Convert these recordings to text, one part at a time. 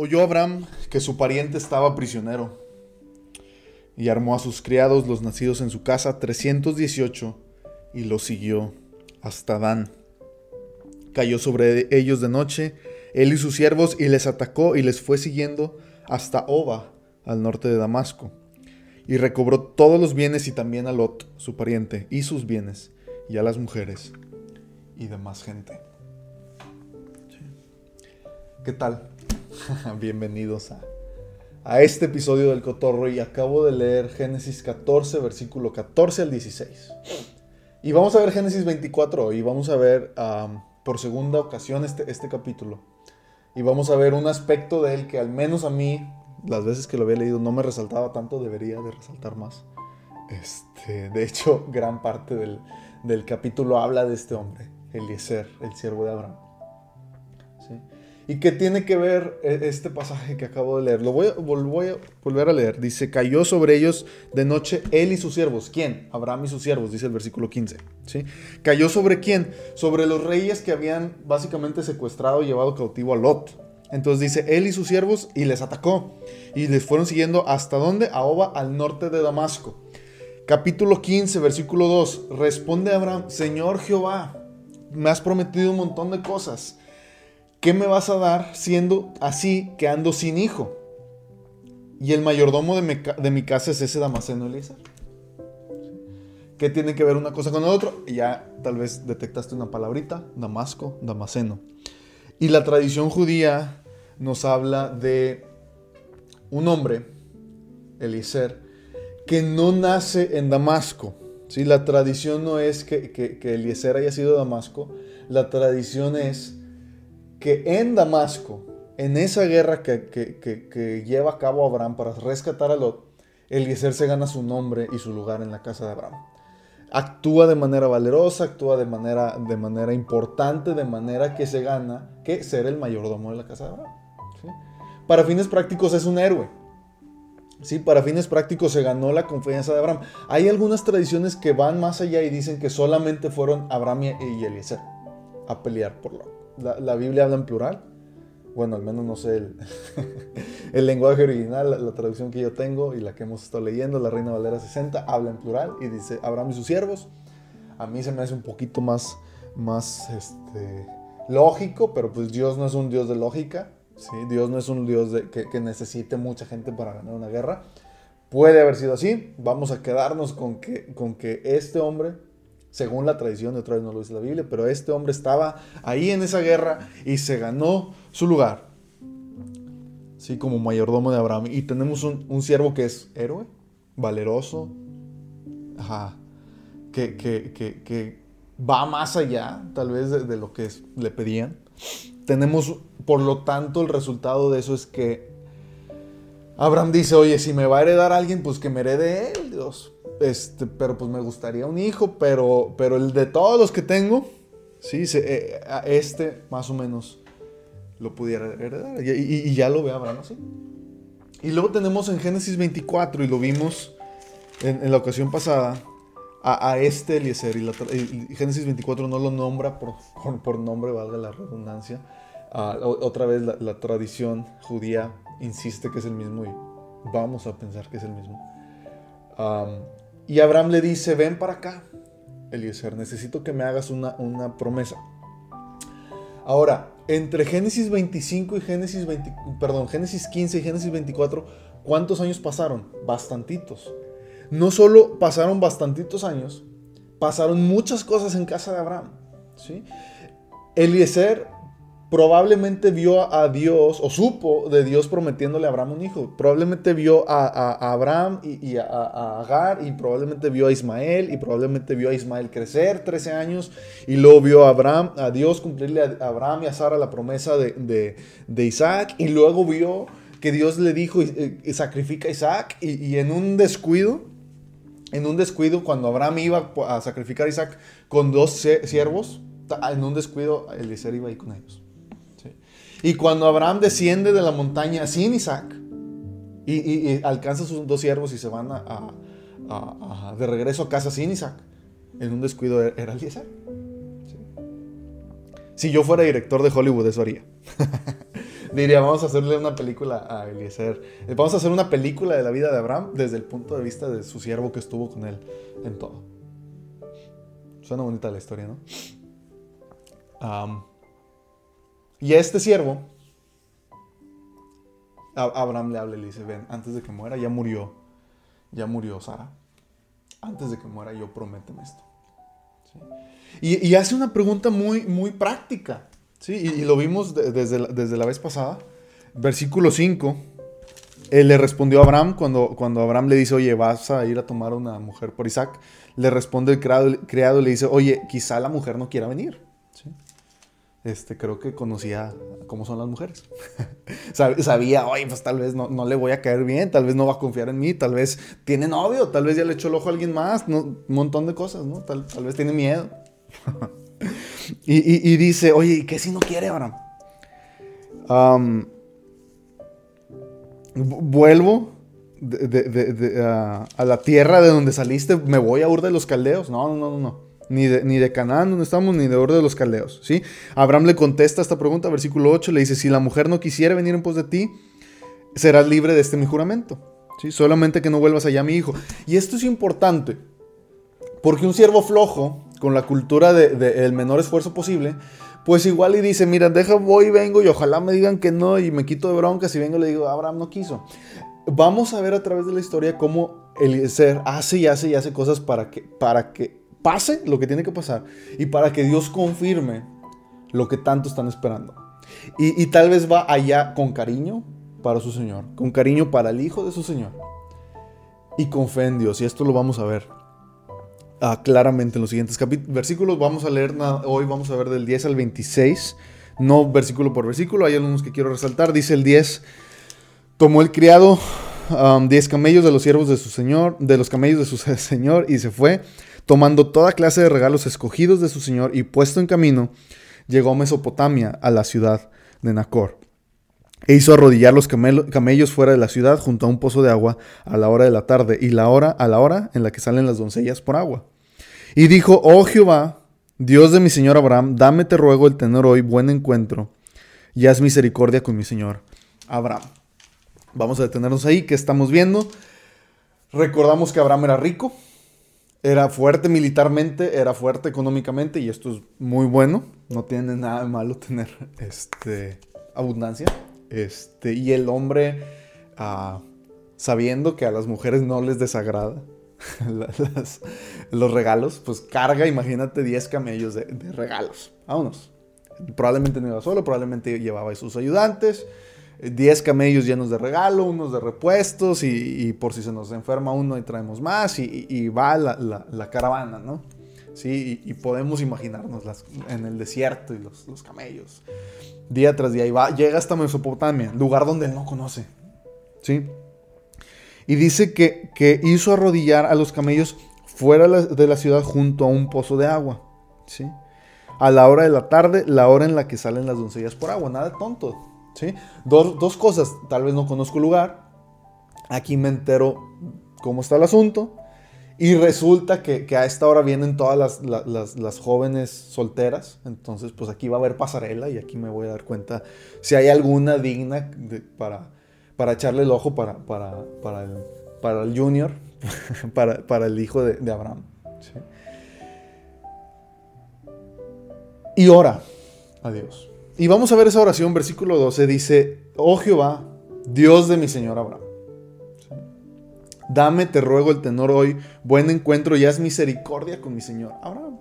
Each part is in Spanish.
oyó Abraham que su pariente estaba prisionero y armó a sus criados, los nacidos en su casa, 318, y los siguió hasta Dan. Cayó sobre ellos de noche, él y sus siervos, y les atacó y les fue siguiendo hasta Oba, al norte de Damasco. Y recobró todos los bienes y también a Lot, su pariente, y sus bienes, y a las mujeres y demás gente. ¿Qué tal? Bienvenidos a, a este episodio del Cotorro y acabo de leer Génesis 14, versículo 14 al 16. Y vamos a ver Génesis 24 y vamos a ver por segunda ocasión este, este capítulo. Y vamos a ver un aspecto de él que al menos a mí, las veces que lo había leído, no me resaltaba tanto, debería de resaltar más. Este, de hecho, gran parte del, del capítulo habla de este hombre, Eliezer, el siervo de Abraham. ¿Y qué tiene que ver e, este pasaje que acabo de leer? Lo voy a, voy a, volver a leer. Dice, cayó sobre ellos de noche él y sus siervos. ¿Quién? Abraham y sus siervos, dice el versículo 15. ¿sí? ¿Cayó sobre quién? Sobre los reyes que habían básicamente secuestrado y llevado cautivo a Lot. Entonces dice, él y sus siervos, y les atacó. Y les fueron siguiendo hasta dónde? A Oba, al norte de Damasco. Capítulo 15, versículo 2. Responde Abraham, Señor Jehová, me has prometido un montón de cosas ¿qué me vas a dar siendo así que ando sin hijo? Y el mayordomo de mi, casa es ese Damaseno Eliezer. ¿Qué tiene que ver una cosa con la otra? ya tal vez detectaste una palabrita, Damasco, Damaseno. Y la tradición judía nos habla de un hombre, Eliezer, que no nace en Damasco. ¿sí? La tradición no es que, que, que Eliezer haya sido Damasco, la tradición es que en Damasco, en esa guerra que, lleva a cabo Abraham para rescatar a Lot, Eliezer se gana su nombre y su lugar en la casa de Abraham. Actúa de manera valerosa, actúa de manera, de manera importante, de manera que se gana que ser el mayordomo de la casa de Abraham. Para fines prácticos es un héroe. Sí, para fines prácticos se ganó la confianza de Abraham. Hay algunas tradiciones que van más allá y dicen que solamente fueron Abraham y Eliezer a pelear por Lot la, Biblia habla en plural. Bueno, al menos no sé el, lenguaje original, la, traducción que yo tengo y la que hemos estado leyendo, la Reina Valera 60, habla en plural y dice Abraham y sus siervos. A mí se me hace un poquito más, más este, lógico, pero pues Dios no es un Dios de lógica. ¿sí? Dios no es un Dios que, que necesite mucha gente para ganar una guerra. Puede haber sido así. Vamos a quedarnos con que, con que este hombre según la tradición, otra vez no lo dice la Biblia, pero este hombre estaba ahí en esa guerra y se ganó su lugar. Sí, como mayordomo de Abraham. Y tenemos un, siervo que es héroe, valeroso, ajá, que, que, va más allá, tal vez, de, lo que le pedían. Tenemos, por lo tanto, el resultado de eso es que Abraham dice, oye, si me va a heredar alguien, pues que me herede él, Dios. Este, pero pues me gustaría un hijo, pero, pero el de todos los que tengo, sí, eh, este más o menos lo pudiera heredar. Y, ya lo ve Abraham así. Y luego tenemos en Génesis 24, y lo vimos en, la ocasión pasada, a, este Eliezer. Y, Génesis 24 no lo nombra por, por, nombre, valga la redundancia. Ah, otra vez la, tradición judía insiste que es el mismo y vamos a pensar que es el mismo. Y Abraham le dice, ven para acá, Eliezer, necesito que me hagas una, una promesa. Ahora, entre Génesis 25 y Génesis 20, perdón, Génesis 15 y Génesis 24, ¿cuántos años pasaron? Bastantitos. No solo pasaron bastantitos años, pasaron muchas cosas en casa de Abraham. ¿sí? Eliezer probablemente vio a Dios o supo de Dios prometiéndole a Abraham un hijo. Probablemente vio a, Abraham y, a, Agar y probablemente vio a Ismael y probablemente vio a Ismael crecer 13 años y luego vio a Abraham, a Dios cumplirle a Abraham y a Sara la promesa de, Isaac y luego vio que Dios le dijo eh, sacrifica a Isaac y, en un descuido, en un descuido cuando Abraham iba a sacrificar a Isaac con dos siervos, en un descuido Eliezer iba ahí con ellos. Y cuando Abraham desciende de la montaña sin Isaac y, alcanza sus dos siervos y se van de regreso a casa sin Isaac, en un descuido e-, era Eliezer. Si yo fuera director de Hollywood, eso haría. Diría, vamos a hacerle una película a Eliezer. Vamos a hacer una película de la vida de Abraham desde el punto de vista de su siervo que estuvo con él en todo. Suena bonita la historia, ¿no? Y a este siervo, Abraham le habla y le dice, ven, antes de que muera, ya murió, ya murió Sara. Antes de que muera, yo prométeme esto. Y, hace una pregunta muy, muy práctica. ¿sí? Y, lo vimos desde, la, desde la vez pasada. Versículo 5. Él le respondió a Abraham cuando, cuando Abraham le dice, oye, vas a ir a tomar una mujer por Isaac. Le responde el criado, el criado y le dice, oye, quizá la mujer no quiera venir. Este, creo que conocía cómo son las mujeres. Sabía, oye, pues tal vez no, no, le voy a caer bien, tal vez no va a confiar en mí, tal vez tiene novio, tal vez ya le echó el ojo a alguien más, un montón de cosas, ¿no? Tal, tal vez tiene miedo. y, dice, oye, ¿y qué si no quiere, Abraham? vuelvo a, la tierra de donde saliste, me voy a Ur de los Caldeos. No, no, no, no. Ni de, ni de Canaán, donde estamos, ni de Ur de los Caldeos. ¿sí? Abraham le contesta esta pregunta, versículo 8, le dice, si la mujer no quisiera venir en pos de ti, serás libre de este mi juramento. ¿sí? Solamente que no vuelvas allá, mi hijo. Y esto es importante, porque un siervo flojo con la cultura del de, el menor esfuerzo posible, pues igual y dice, mira, deja, voy y vengo y ojalá me digan que no y me quito de broncas y vengo y le digo, Abraham no quiso. Vamos a ver a través de la historia cómo el ser hace y hace y hace cosas para que, para que pase lo que tiene que pasar y para que Dios confirme lo que tanto están esperando. Y, tal vez va allá con cariño para su Señor, con cariño para el Hijo de su Señor y con fe en Dios. Y esto lo vamos a ver Ah, claramente en los siguientes versículos. Vamos a leer, hoy vamos a ver del 10 al 26, no versículo por versículo, hay algunos que quiero resaltar. Dice el 10, tomó el criado 10 camellos de los siervos de su señor, de los camellos de su señor, y se fue, tomando toda clase de regalos escogidos de su señor, y puesto en camino, llegó a Mesopotamia, a la ciudad de Nacor. E hizo arrodillar los camellos fuera de la ciudad junto a un pozo de agua a la hora de la tarde y la hora a la hora en la que salen las doncellas por agua. Y dijo, oh Jehová, Dios de mi señor Abraham, dame te ruego el tener hoy buen encuentro y haz misericordia con mi señor Abraham. Vamos a detenernos ahí, ¿qué estamos viendo? Recordamos que Abraham era rico, era fuerte militarmente, era fuerte económicamente y esto es muy bueno, no tiene nada de malo tener este, abundancia. Este, y el hombre, ah, sabiendo que a las mujeres no les desagrada los regalos, pues carga, imagínate, 10 camellos de, regalos. Vámonos. Probablemente no iba solo, probablemente llevaba a sus ayudantes. 10 camellos llenos de regalo, unos de repuestos, y, por si se nos enferma uno y traemos más, y, va la, caravana, ¿no? Sí, y, podemos imaginarnos en el desierto y los, los camellos día tras día y va, llega hasta Mesopotamia, lugar donde él no conoce. ¿Sí? Y dice que, que hizo arrodillar a los camellos fuera de la ciudad junto a un pozo de agua. ¿Sí? A la hora de la tarde, la hora en la que salen las doncellas por agua. Nada tonto. Dos, dos cosas. Tal vez no conozco el lugar. Aquí me entero cómo está el asunto. Y resulta que, a esta hora vienen todas las, jóvenes solteras. Entonces, pues aquí va a haber pasarela y aquí me voy a dar cuenta si hay alguna digna para, para echarle el ojo para, para, para, el, para el junior, para, para, el hijo de, Abraham. Y ora a Dios. Y vamos a ver esa oración, versículo 12, dice, oh Jehová, Dios de mi Señor Abraham Dame, te ruego, el tenor hoy, buen encuentro y haz misericordia con mi Señor. Abraham.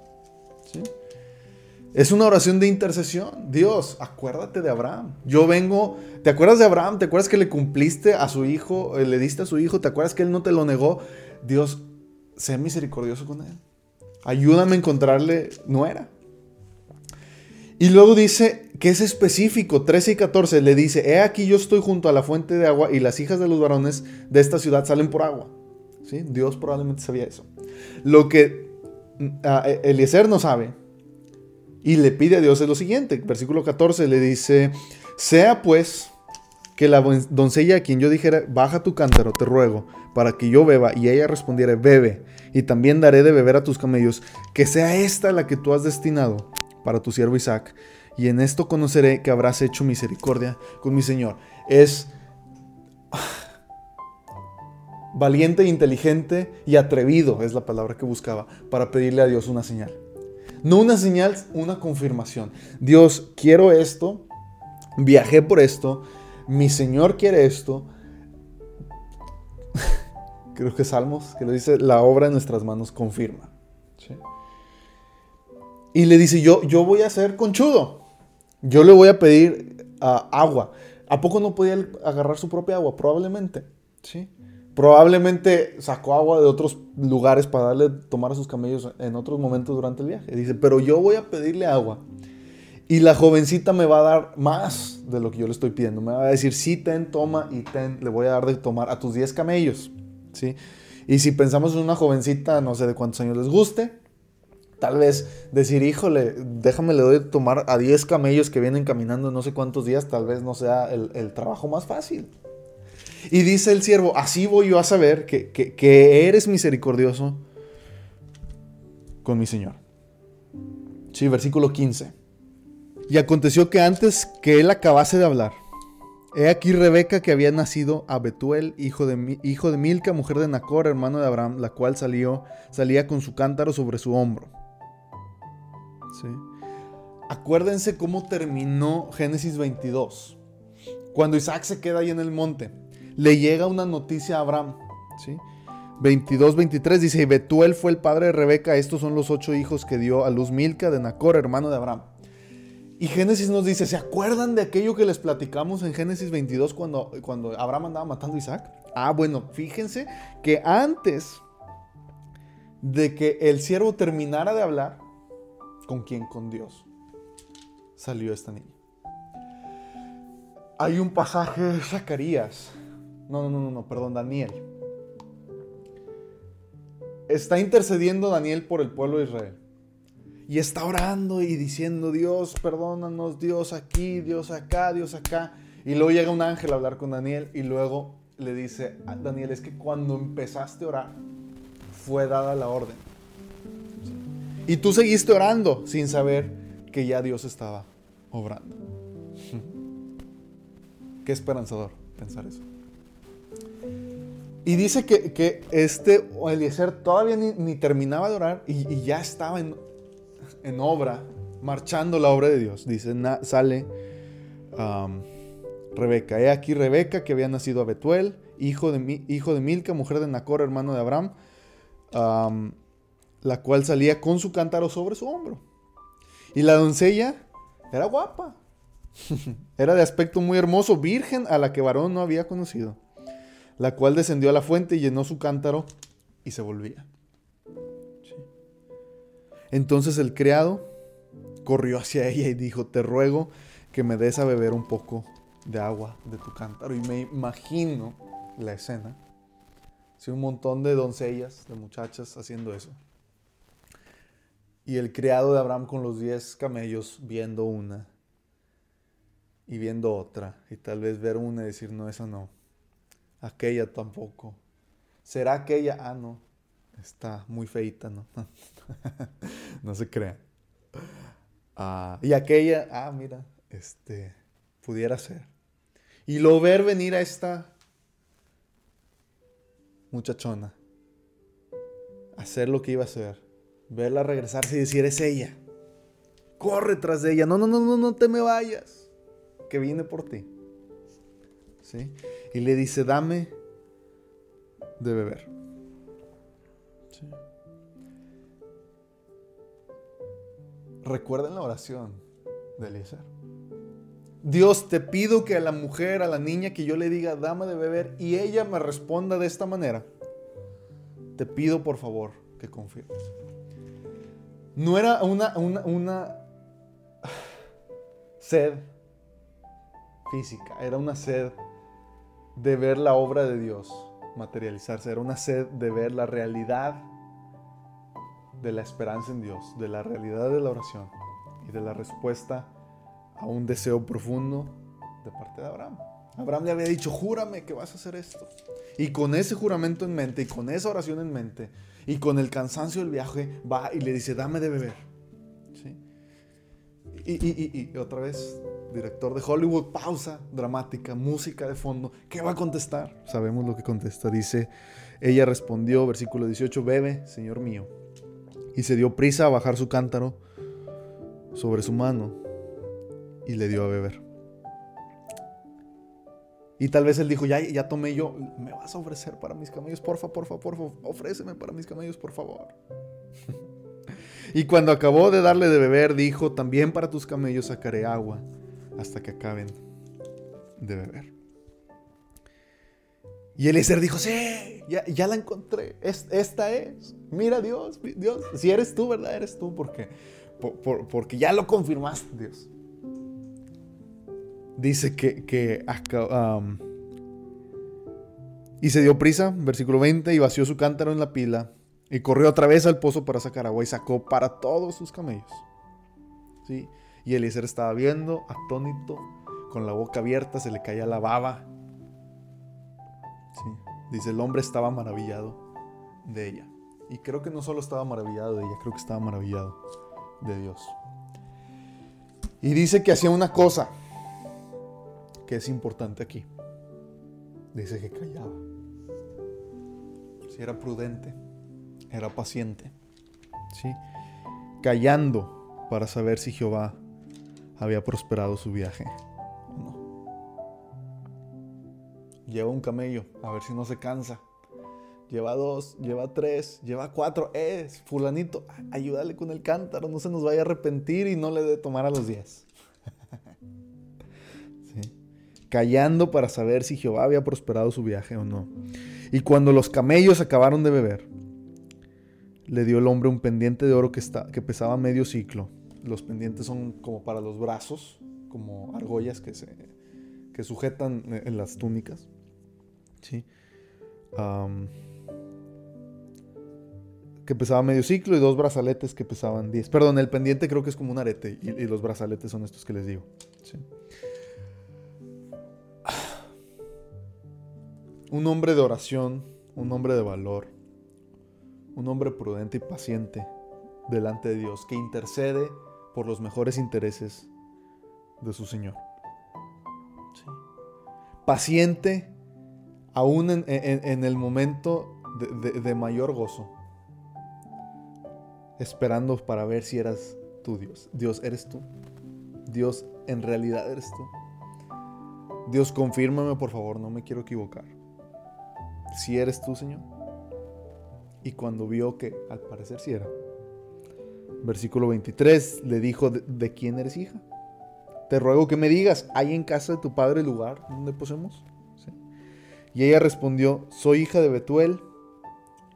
Es una oración de intercesión. Dios, acuérdate de Abraham. Yo vengo, ¿te acuerdas de Abraham? ¿Te acuerdas que le cumpliste a su hijo, eh, le diste a su hijo? ¿Te acuerdas que él no te lo negó? Dios, sé misericordioso con él. Ayúdame a encontrarle nuera. Y luego dice que es específico, 13 y 14, le dice, he aquí yo estoy junto a la fuente de agua y las hijas de los varones de esta ciudad salen por agua. ¿Sí? Dios probablemente sabía eso. Lo que mm, e, Eliezer no sabe y le pide a Dios es lo siguiente, versículo 14 le dice, sea pues que la doncella a quien yo dijera, baja tu cántaro, te ruego, para que yo beba, y ella respondiera, bebe, y también daré de beber a tus camellos, que sea esta la que tú has destinado para tu siervo Isaac, y en esto conoceré que habrás hecho misericordia con mi Señor. Es valiente, inteligente y atrevido, es la palabra que buscaba, para pedirle a Dios una señal. No una señal, una confirmación. Dios, quiero esto, viajé por esto, mi Señor quiere esto. Creo que Salmos, que lo dice, la obra en nuestras manos confirma. Y le dice, yo, yo voy a ser conchudo. Yo le voy a pedir ah, agua. ¿A poco no podía agarrar su propia agua? Probablemente. ¿sí? Probablemente sacó agua de otros lugares para darle tomar a sus camellos en otros momentos durante el viaje. Dice, pero yo voy a pedirle agua. Y la jovencita me va a dar más de lo que yo le estoy pidiendo. Me va a decir, sí, ten, toma y ten, le voy a dar de tomar a tus 10 camellos. ¿sí? Y si pensamos en una jovencita, no sé de cuántos años les guste, tal vez decir, híjole, déjame le doy tomar a 10 camellos que vienen caminando no sé cuántos días, tal vez no sea el, el trabajo más fácil. Y dice el siervo, así voy yo a saber que, eres misericordioso con mi Señor. Sí, versículo 15. Y aconteció que antes que él acabase de hablar, he aquí Rebeca que había nacido a Betuel, hijo de, hijo de Milca, mujer de Nacor, hermano de Abraham, la cual salió, salía con su cántaro sobre su hombro. Acuérdense cómo terminó Génesis 22. Cuando Isaac se queda ahí en el monte le llega una noticia a Abraham. ¿sí? 22, 23 dice, Betuel fue el padre de Rebeca, estos son los ocho hijos que dio a luz Milca de Nacor, hermano de Abraham. Y Génesis nos dice, ¿se acuerdan de aquello que les platicamos en Génesis 22 cuando, cuando Abraham andaba matando a Isaac? Ah, bueno, fíjense que antes de que el siervo terminara de hablar, ¿con quién? Con Dios. Salió esta niña. Hay un pasaje de Zacarías no, no, no, no, perdón, Daniel. Está intercediendo Daniel por el pueblo de Israel. Y está orando y diciendo, Dios, perdónanos, Dios aquí, Dios acá, Dios acá. Y luego llega un ángel a hablar con Daniel y luego le dice, Daniel, es que cuando empezaste a orar, fue dada la orden. Y tú seguiste orando sin saber que ya Dios estaba obrando. Qué esperanzador pensar eso. Y dice que, que este Eliezer todavía ni, terminaba de orar y, ya estaba en, en, obra, marchando la obra de Dios. Dice, sale Rebeca. He aquí Rebeca que había nacido a Betuel, hijo de, hijo de Milca, mujer de Nacor, hermano de Abraham, la cual salía con su cántaro sobre su hombro. Y la doncella era guapa. era de aspecto muy hermoso, virgen a la que varón no había conocido la cual descendió a la fuente y llenó su cántaro y se volvía. Entonces el criado corrió hacia ella y dijo, te ruego que me des a beber un poco de agua de tu cántaro. Y me imagino la escena. Sí, un montón de doncellas, de muchachas haciendo eso. Y el criado de Abraham con los diez camellos viendo una y viendo otra. Y tal vez ver una y decir, no, esa no aquella tampoco. ¿Será aquella? Ah, no. Está muy feita, ¿no? no se crea. Ah, y aquella, ah, mira, este, pudiera ser. Y lo ver venir a esta muchachona, hacer lo que iba a hacer, verla regresarse y decir, es ella. Corre tras de ella. No, no, no, no, no te me vayas. Que viene por ti. ¿Sí? y le dice, dame de beber. Recuerden la oración de Eliezer. Dios, te pido que a la mujer, a la niña, que yo le diga, dame de beber, y ella me responda de esta manera. Te pido, por favor, que confirmes. No era una, una, una sed física, era una sed de ver la obra de Dios materializarse, era una sed de ver la realidad de la esperanza en Dios, de la realidad de la oración y de la respuesta a un deseo profundo de parte de Abraham. Abraham le había dicho, júrame que vas a hacer esto. Y con ese juramento en mente y con esa oración en mente y con el cansancio del viaje, va y le dice, dame de beber. Y, otra vez, director de Hollywood, pausa dramática, música de fondo. ¿Qué va a contestar? Sabemos lo que contesta. Dice, ella respondió, versículo 18, bebe, Señor mío. Y se dio prisa a bajar su cántaro sobre su mano y le dio a beber. Y tal vez él dijo, ya, ya tomé yo, ¿me vas a ofrecer para mis camellos? Porfa, porfa, porfa, ofréceme para mis camellos, por favor. y cuando acabó de darle de beber, dijo, también para tus camellos sacaré agua hasta que acaben de beber. Y Eliezer dijo, sí, ya, ya la encontré, esta es, mira Dios, Dios, si eres tú, ¿verdad? Eres tú, porque, porque ya lo confirmaste, Dios dice que, que y se dio prisa, versículo 20, y vació su cántaro en la pila, y corrió otra vez al pozo para sacar agua, y sacó para todos sus camellos. ¿Sí? Y Eliezer estaba viendo, atónito, con la boca abierta, se le caía la baba. Dice, el hombre estaba maravillado de ella. Y creo que no solo estaba maravillado de ella, creo que estaba maravillado de Dios. Y dice que hacía una cosa que es importante aquí. Dice que callaba. Si era prudente, era paciente. ¿sí? Callando para saber si Jehová había prosperado su viaje o no. Lleva un camello, a ver si no se cansa. Lleva dos, lleva tres, lleva cuatro. Es, fulanito, ayúdale con el cántaro, no se nos vaya a arrepentir y no le dé tomar a los diez callando para saber si Jehová había prosperado su viaje o no. Y cuando los camellos acabaron de beber, le dio el hombre un pendiente de oro que, está, que pesaba medio ciclo. Los pendientes son como para los brazos, como argollas que, se, que sujetan en las túnicas. ¿sí? que pesaba medio ciclo y dos brazaletes que pesaban 10. Perdón, el pendiente creo que es como un arete y, y los brazaletes son estos que les digo. ¿sí? Un hombre de oración, un hombre de valor, un hombre prudente y paciente delante de Dios, que intercede por los mejores intereses de su Señor. Paciente aún en, el momento de, mayor gozo, esperando para ver si eras tú Dios. Dios, eres tú. Dios, en realidad eres tú. Dios, confírmame por favor, no me quiero equivocar si eres tú, Señor. Y cuando vio que al parecer sí era. Versículo 23 le dijo, ¿de, quién eres hija? Te ruego que me digas, ¿hay en casa de tu padre lugar donde posemos? Y ella respondió, soy hija de Betuel,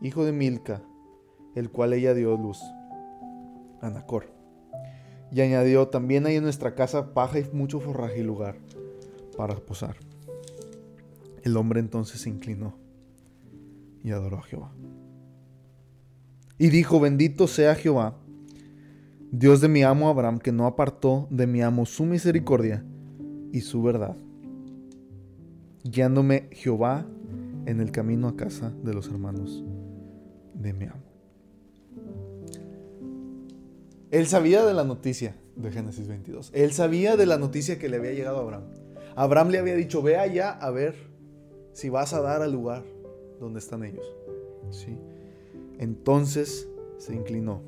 hijo de Milca, el cual ella dio luz. Anacor. Y añadió, también hay en nuestra casa paja y mucho forraje y lugar para posar. El hombre entonces se inclinó y adoró a Jehová. Y dijo, bendito sea Jehová, Dios de mi amo Abraham, que no apartó de mi amo su misericordia y su verdad, guiándome Jehová en el camino a casa de los hermanos de mi amo. Él sabía de la noticia de Génesis 22. Él sabía de la noticia que le había llegado a Abraham. Abraham le había dicho, ve allá a ver si vas a dar al lugar donde están ellos. ¿Sí? Entonces se inclinó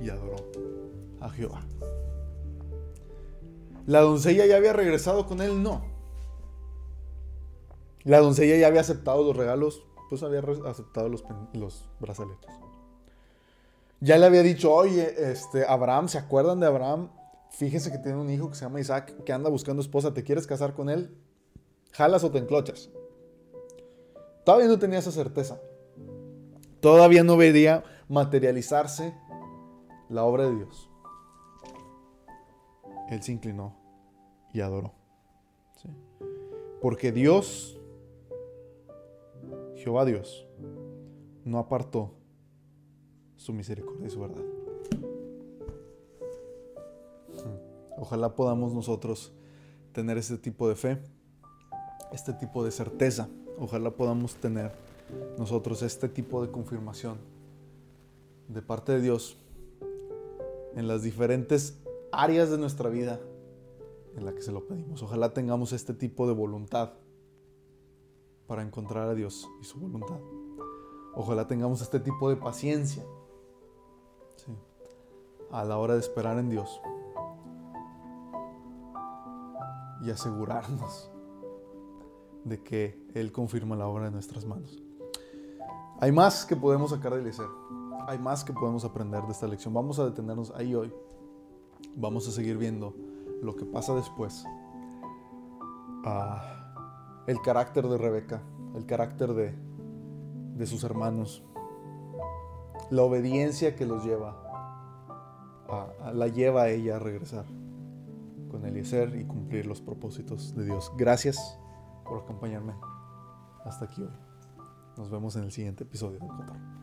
y adoró a Jehová. ¿La doncella ya había regresado con él? No. La doncella ya había aceptado los regalos, pues había aceptado los, los brazaletes. Ya le había dicho, oye, este, Abraham, ¿se acuerdan de Abraham? Fíjense que tiene un hijo que se llama Isaac, que anda buscando esposa, ¿te quieres casar con él? ¿Jalas o te enclochas? Todavía no tenía esa certeza. Todavía no vería materializarse la obra de Dios. Él se inclinó y adoró. Porque Dios, Jehová Dios, no apartó su misericordia y su verdad. Ojalá podamos nosotros tener este tipo de fe, este tipo de certeza Ojalá podamos tener nosotros este tipo de confirmación de parte de Dios en las diferentes áreas de nuestra vida en la que se lo pedimos. Ojalá tengamos este tipo de voluntad para encontrar a Dios y su voluntad. Ojalá tengamos este tipo de paciencia a la hora de esperar en Dios y asegurarnos de que Él confirma la obra de nuestras manos. Hay más que podemos sacar del Eliezer. Hay más que podemos aprender de esta lección. Vamos a detenernos ahí hoy. Vamos a seguir viendo lo que pasa después. Ah, el carácter de Rebeca, el carácter de, de sus hermanos, la obediencia que los lleva, la lleva a ella a regresar con Eliezer y cumplir los propósitos de Dios. Gracias por acompañarme hasta aquí hoy. Nos vemos en el siguiente episodio del Cotorro.